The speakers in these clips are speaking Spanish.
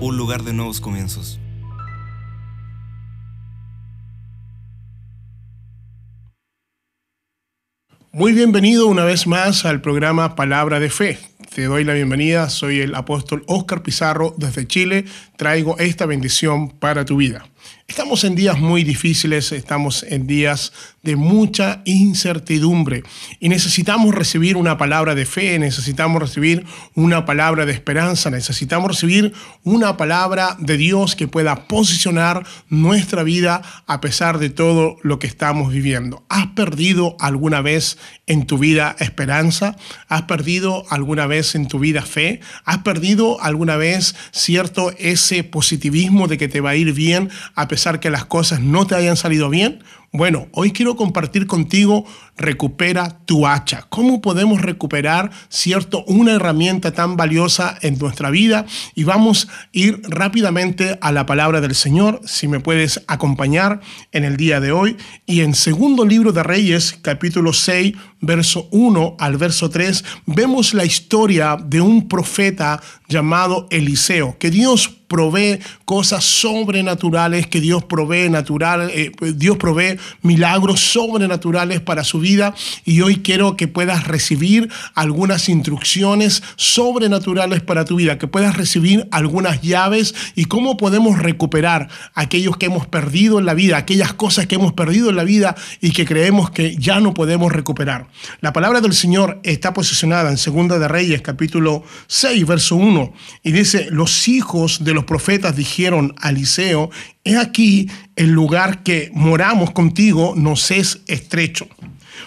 un lugar de nuevos comienzos. Muy bienvenido una vez más al programa Palabra de Fe. Te doy la bienvenida, soy el apóstol Oscar Pizarro desde Chile, traigo esta bendición para tu vida. Estamos en días muy difíciles, estamos en días de mucha incertidumbre y necesitamos recibir una palabra de fe, necesitamos recibir una palabra de esperanza, necesitamos recibir una palabra de Dios que pueda posicionar nuestra vida a pesar de todo lo que estamos viviendo. ¿Has perdido alguna vez en tu vida esperanza? ¿Has perdido alguna vez en tu vida fe? ¿Has perdido alguna vez cierto ese positivismo de que te va a ir bien a pesar que las cosas no te hayan salido bien? Bueno, hoy quiero compartir contigo recupera tu hacha. ¿Cómo podemos recuperar, cierto, una herramienta tan valiosa en nuestra vida? Y vamos a ir rápidamente a la palabra del Señor, si me puedes acompañar en el día de hoy. Y en segundo libro de Reyes, capítulo 6, verso 1 al verso 3, vemos la historia de un profeta llamado Eliseo, que Dios provee cosas sobrenaturales, que Dios provee natural, eh, Dios provee milagros sobrenaturales para su vida y hoy quiero que puedas recibir algunas instrucciones sobrenaturales para tu vida, que puedas recibir algunas llaves y cómo podemos recuperar aquellos que hemos perdido en la vida, aquellas cosas que hemos perdido en la vida y que creemos que ya no podemos recuperar. La palabra del Señor está posicionada en Segunda de Reyes capítulo 6 verso 1 y dice, los hijos de los profetas dijeron a Eliseo, he aquí el lugar que moramos contigo nos es estrecho.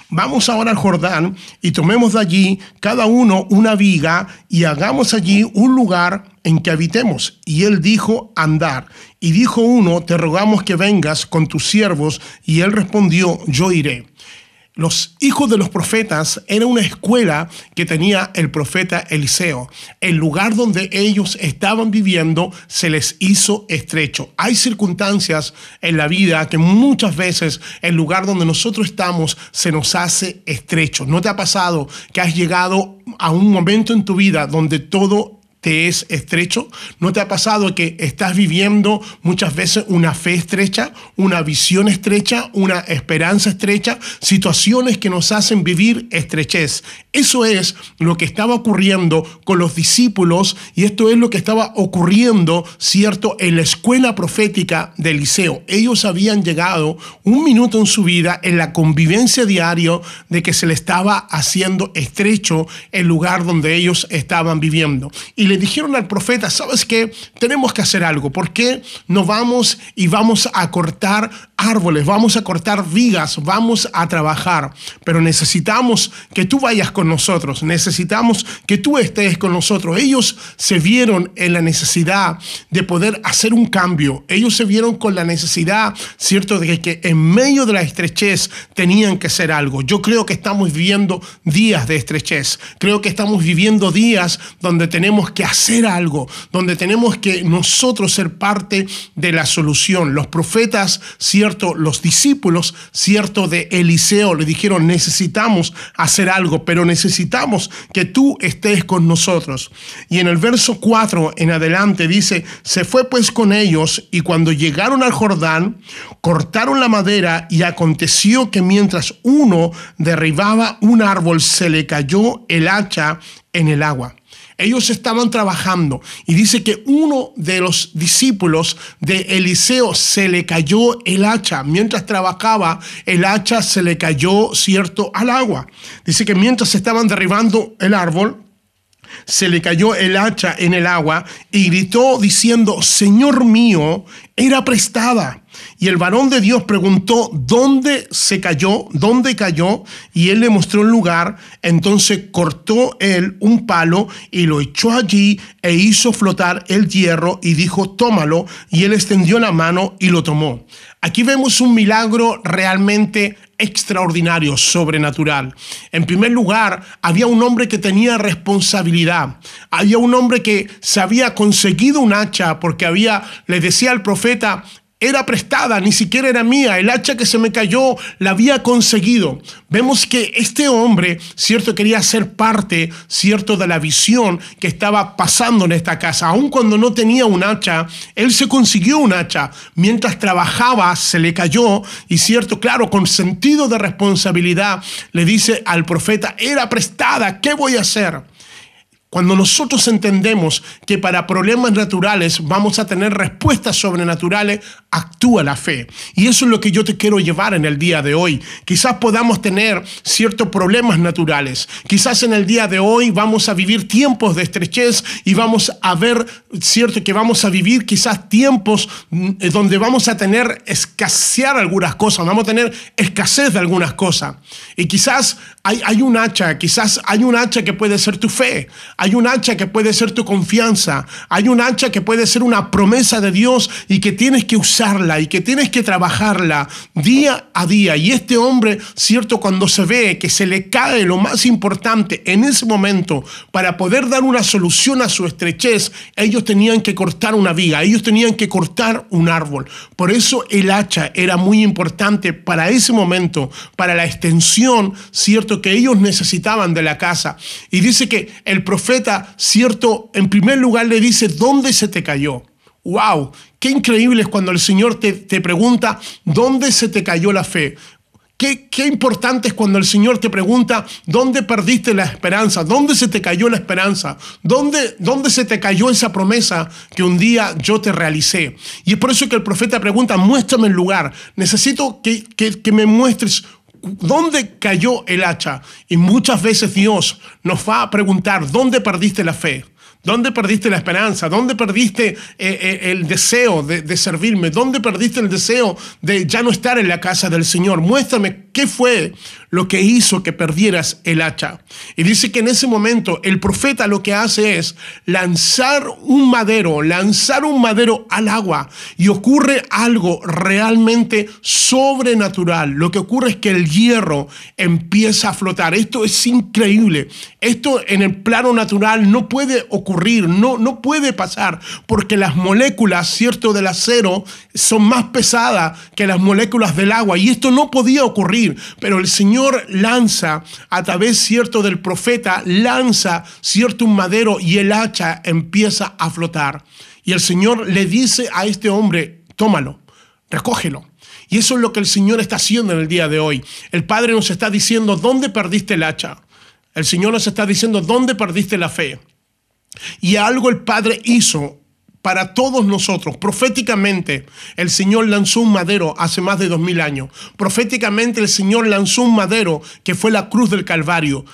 Vamos ahora al Jordán y tomemos de allí cada uno una viga y hagamos allí un lugar en que habitemos. Y él dijo, andar. Y dijo uno, te rogamos que vengas con tus siervos. Y él respondió, yo iré. Los hijos de los profetas era una escuela que tenía el profeta Eliseo. El lugar donde ellos estaban viviendo se les hizo estrecho. Hay circunstancias en la vida que muchas veces el lugar donde nosotros estamos se nos hace estrecho. ¿No te ha pasado que has llegado a un momento en tu vida donde todo te es estrecho? ¿No te ha pasado que estás viviendo muchas veces una fe estrecha, una visión estrecha, una esperanza estrecha, situaciones que nos hacen vivir estrechez? Eso es lo que estaba ocurriendo con los discípulos y esto es lo que estaba ocurriendo, ¿cierto?, en la escuela profética de Eliseo. Ellos habían llegado un minuto en su vida en la convivencia diaria de que se le estaba haciendo estrecho el lugar donde ellos estaban viviendo. Y le dijeron al profeta, ¿sabes qué? Tenemos que hacer algo. ¿Por qué no vamos y vamos a cortar árboles, vamos a cortar vigas, vamos a trabajar? Pero necesitamos que tú vayas con nosotros, necesitamos que tú estés con nosotros. Ellos se vieron en la necesidad de poder hacer un cambio. Ellos se vieron con la necesidad, ¿cierto?, de que en medio de la estrechez tenían que hacer algo. Yo creo que estamos viviendo días de estrechez. Creo que estamos viviendo días donde tenemos que hacer algo, donde tenemos que nosotros ser parte de la solución. Los profetas, cierto, los discípulos, cierto, de Eliseo le dijeron, necesitamos hacer algo, pero necesitamos que tú estés con nosotros. Y en el verso 4 en adelante dice, se fue pues con ellos y cuando llegaron al Jordán, cortaron la madera y aconteció que mientras uno derribaba un árbol, se le cayó el hacha en el agua. Ellos estaban trabajando y dice que uno de los discípulos de Eliseo se le cayó el hacha. Mientras trabajaba, el hacha se le cayó, cierto, al agua. Dice que mientras estaban derribando el árbol, se le cayó el hacha en el agua y gritó diciendo, Señor mío, era prestada. Y el varón de Dios preguntó dónde se cayó, dónde cayó, y él le mostró el lugar. Entonces cortó él un palo y lo echó allí e hizo flotar el hierro y dijo, tómalo. Y él extendió la mano y lo tomó. Aquí vemos un milagro realmente extraordinario, sobrenatural. En primer lugar, había un hombre que tenía responsabilidad. Había un hombre que se había conseguido un hacha porque había, le decía al profeta, era prestada, ni siquiera era mía. El hacha que se me cayó la había conseguido. Vemos que este hombre, cierto, quería ser parte, cierto, de la visión que estaba pasando en esta casa. Aun cuando no tenía un hacha, él se consiguió un hacha. Mientras trabajaba, se le cayó y, cierto, claro, con sentido de responsabilidad, le dice al profeta, era prestada, ¿qué voy a hacer? Cuando nosotros entendemos que para problemas naturales vamos a tener respuestas sobrenaturales, actúa la fe. Y eso es lo que yo te quiero llevar en el día de hoy. Quizás podamos tener ciertos problemas naturales. Quizás en el día de hoy vamos a vivir tiempos de estrechez y vamos a ver, cierto, que vamos a vivir quizás tiempos mm, donde vamos a tener escasear algunas cosas, vamos a tener escasez de algunas cosas. Y quizás hay, hay un hacha, quizás hay un hacha que puede ser tu fe. Hay un hacha que puede ser tu confianza. Hay un hacha que puede ser una promesa de Dios y que tienes que usarla y que tienes que trabajarla día a día. Y este hombre, cierto, cuando se ve que se le cae lo más importante en ese momento para poder dar una solución a su estrechez, ellos tenían que cortar una viga, ellos tenían que cortar un árbol. Por eso el hacha era muy importante para ese momento, para la extensión, cierto, que ellos necesitaban de la casa. Y dice que el profeta cierto, en primer lugar le dice, ¿dónde se te cayó? ¡Wow! Qué increíble es cuando el Señor te, te pregunta, ¿dónde se te cayó la fe? Qué, qué, importante es cuando el Señor te pregunta, ¿dónde perdiste la esperanza? ¿Dónde se te cayó la esperanza? ¿Dónde, ¿Dónde se te cayó esa promesa que un día yo te realicé? Y es por eso que el profeta pregunta, muéstrame el lugar. Necesito que, que, que me muestres ¿Dónde cayó el hacha? Y muchas veces Dios nos va a preguntar, ¿dónde perdiste la fe? ¿Dónde perdiste la esperanza? ¿Dónde perdiste eh, eh, el deseo de, de, servirme? ¿Dónde perdiste el deseo de ya no estar en la casa del Señor? Muéstrame qué fue lo que hizo que perdieras el hacha. Y dice que en ese momento el profeta lo que hace es lanzar un madero, lanzar un madero al agua y ocurre algo realmente sobrenatural. Lo que ocurre es que el hierro empieza a flotar. Esto es increíble. Esto en el plano natural no puede ocurrir, no, no puede pasar porque las moléculas, cierto, del acero son más pesadas que las moléculas del agua y esto no podía ocurrir, pero el Señor lanza a través cierto del profeta, lanza cierto un madero y el hacha empieza a flotar. Y el Señor le dice a este hombre, tómalo, recógelo. Y eso es lo que el Señor está haciendo en el día de hoy. El Padre nos está diciendo, ¿dónde perdiste el hacha? El Señor nos está diciendo, ¿dónde perdiste la fe? Y algo el Padre hizo para todos nosotros. Proféticamente, el Señor lanzó un madero hace más de dos mil años. Proféticamente, el Señor lanzó un madero que fue la cruz del Calvario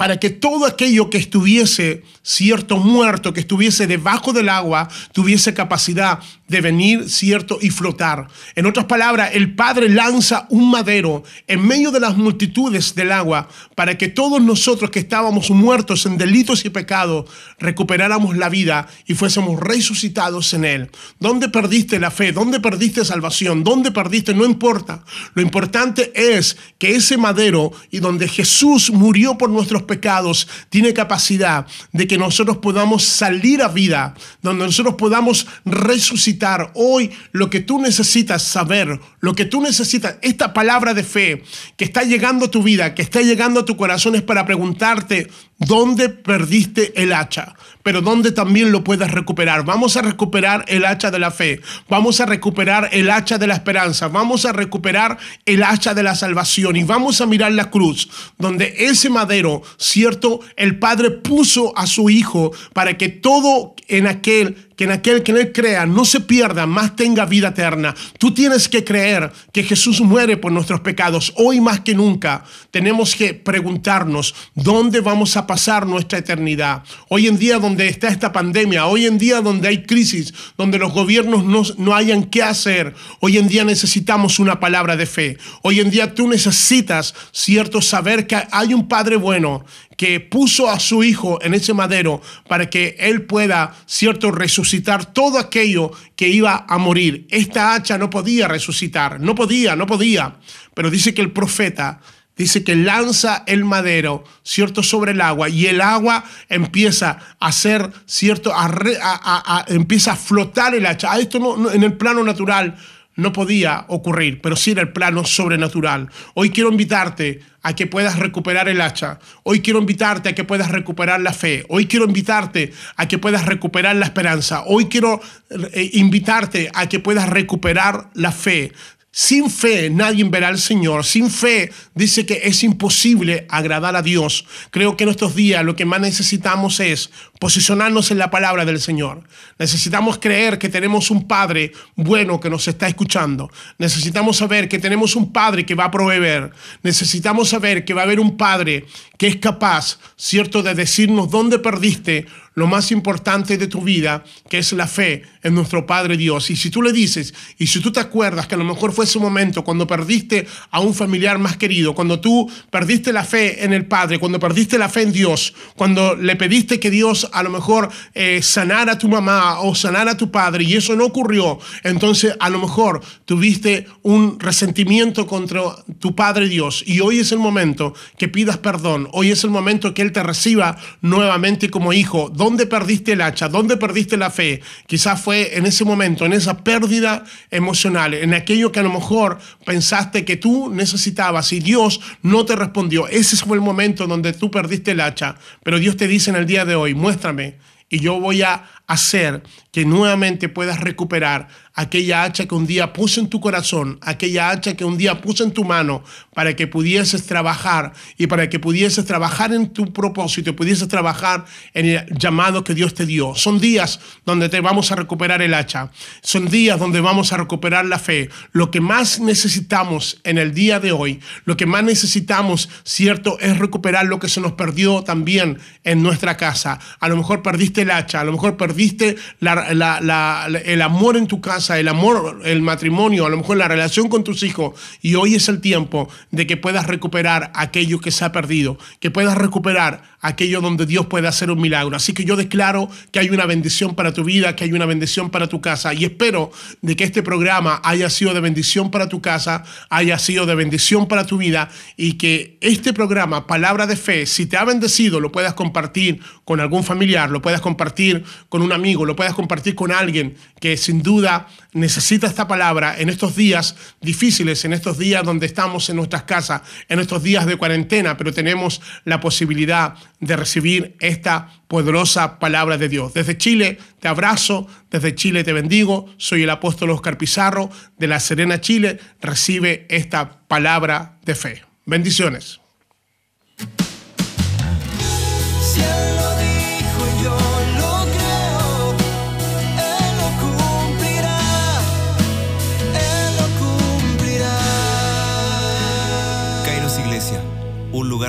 para que todo aquello que estuviese cierto muerto, que estuviese debajo del agua, tuviese capacidad de venir, cierto, y flotar. En otras palabras, el Padre lanza un madero en medio de las multitudes del agua para que todos nosotros que estábamos muertos en delitos y pecados recuperáramos la vida y fuésemos resucitados en Él. ¿Dónde perdiste la fe? ¿Dónde perdiste salvación? ¿Dónde perdiste? No importa. Lo importante es que ese madero y donde Jesús murió por nuestros pecados tiene capacidad de que nosotros podamos salir a vida, donde nosotros podamos resucitar. Hoy lo que tú necesitas saber, lo que tú necesitas, esta palabra de fe que está llegando a tu vida, que está llegando a tu corazón es para preguntarte dónde perdiste el hacha, pero dónde también lo puedes recuperar. Vamos a recuperar el hacha de la fe, vamos a recuperar el hacha de la esperanza, vamos a recuperar el hacha de la salvación. Y vamos a mirar la cruz, donde ese madero, cierto, el Padre puso a su Hijo para que todo en aquel que en aquel que en él crea no se pierda, más tenga vida eterna. Tú tienes que creer que Jesús muere por nuestros pecados. Hoy más que nunca tenemos que preguntarnos dónde vamos a pasar nuestra eternidad. Hoy en día donde está esta pandemia, hoy en día donde hay crisis, donde los gobiernos no, no hayan qué hacer, hoy en día necesitamos una palabra de fe. Hoy en día tú necesitas, cierto, saber que hay un Padre bueno que puso a su hijo en ese madero para que él pueda, cierto, resucitar todo aquello que iba a morir. Esta hacha no podía resucitar, no podía, no podía. Pero dice que el profeta dice que lanza el madero, cierto, sobre el agua y el agua empieza a ser, cierto, a, empieza a flotar el hacha. Esto no, no, en el plano natural no podía ocurrir, pero sí era el plano sobrenatural. Hoy quiero invitarte a que puedas recuperar el hacha. Hoy quiero invitarte a que puedas recuperar la fe. Hoy quiero invitarte a que puedas recuperar la esperanza. Hoy quiero eh, invitarte a que puedas recuperar la fe. Sin fe nadie verá al Señor. Sin fe dice que es imposible agradar a Dios. Creo que en estos días lo que más necesitamos es posicionarnos en la palabra del Señor. Necesitamos creer que tenemos un Padre bueno que nos está escuchando. Necesitamos saber que tenemos un Padre que va a proveer. Necesitamos saber que va a haber un Padre que es capaz, ¿cierto?, de decirnos dónde perdiste lo más importante de tu vida, que es la fe en nuestro Padre Dios. Y si tú le dices, y si tú te acuerdas que a lo mejor fue ese momento cuando perdiste a un familiar más querido, cuando tú perdiste la fe en el Padre, cuando perdiste la fe en Dios, cuando le pediste que Dios a lo mejor eh, sanara a tu mamá o sanara a tu padre y eso no ocurrió, entonces a lo mejor tuviste un resentimiento contra tu Padre Dios y hoy es el momento que pidas perdón, hoy es el momento que Él te reciba nuevamente como hijo ¿Dónde perdiste el hacha? ¿Dónde perdiste la fe? Quizás fue en ese momento, en esa pérdida emocional, en aquello que a lo mejor pensaste que tú necesitabas y Dios no te respondió. Ese fue el momento donde tú perdiste el hacha. Pero Dios te dice en el día de hoy, muéstrame y yo voy a hacer que nuevamente puedas recuperar aquella hacha que un día puse en tu corazón, aquella hacha que un día puse en tu mano para que pudieses trabajar y para que pudieses trabajar en tu propósito pudieses trabajar en el llamado que Dios te dio. Son días donde te vamos a recuperar el hacha, son días donde vamos a recuperar la fe. Lo que más necesitamos en el día de hoy, lo que más necesitamos, cierto, es recuperar lo que se nos perdió también en nuestra casa. A lo mejor perdiste el hacha, a lo mejor perdiste el amor en tu casa, el amor, el matrimonio, a lo mejor la relación con tus hijos. Y hoy es el tiempo de que puedas recuperar aquello que se ha perdido, que puedas recuperar aquello donde Dios puede hacer un milagro. Así que yo declaro que hay una bendición para tu vida, que hay una bendición para tu casa. Y espero de que este programa haya sido de bendición para tu casa, haya sido de bendición para tu vida y que este programa, Palabra de Fe, si te ha bendecido, lo puedas compartir con algún familiar, lo puedas compartir con un amigo, lo puedas compartir con alguien que sin duda necesita esta palabra en estos días difíciles, en estos días donde estamos en nuestras casas, en estos días de cuarentena, pero tenemos la posibilidad de recibir esta poderosa palabra de Dios. Desde Chile te abrazo, desde Chile te bendigo. Soy el apóstol Oscar Pizarro de La Serena, Chile. Recibe esta palabra de fe. Bendiciones.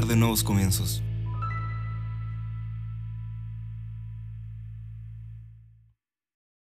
De nuevos comienzos.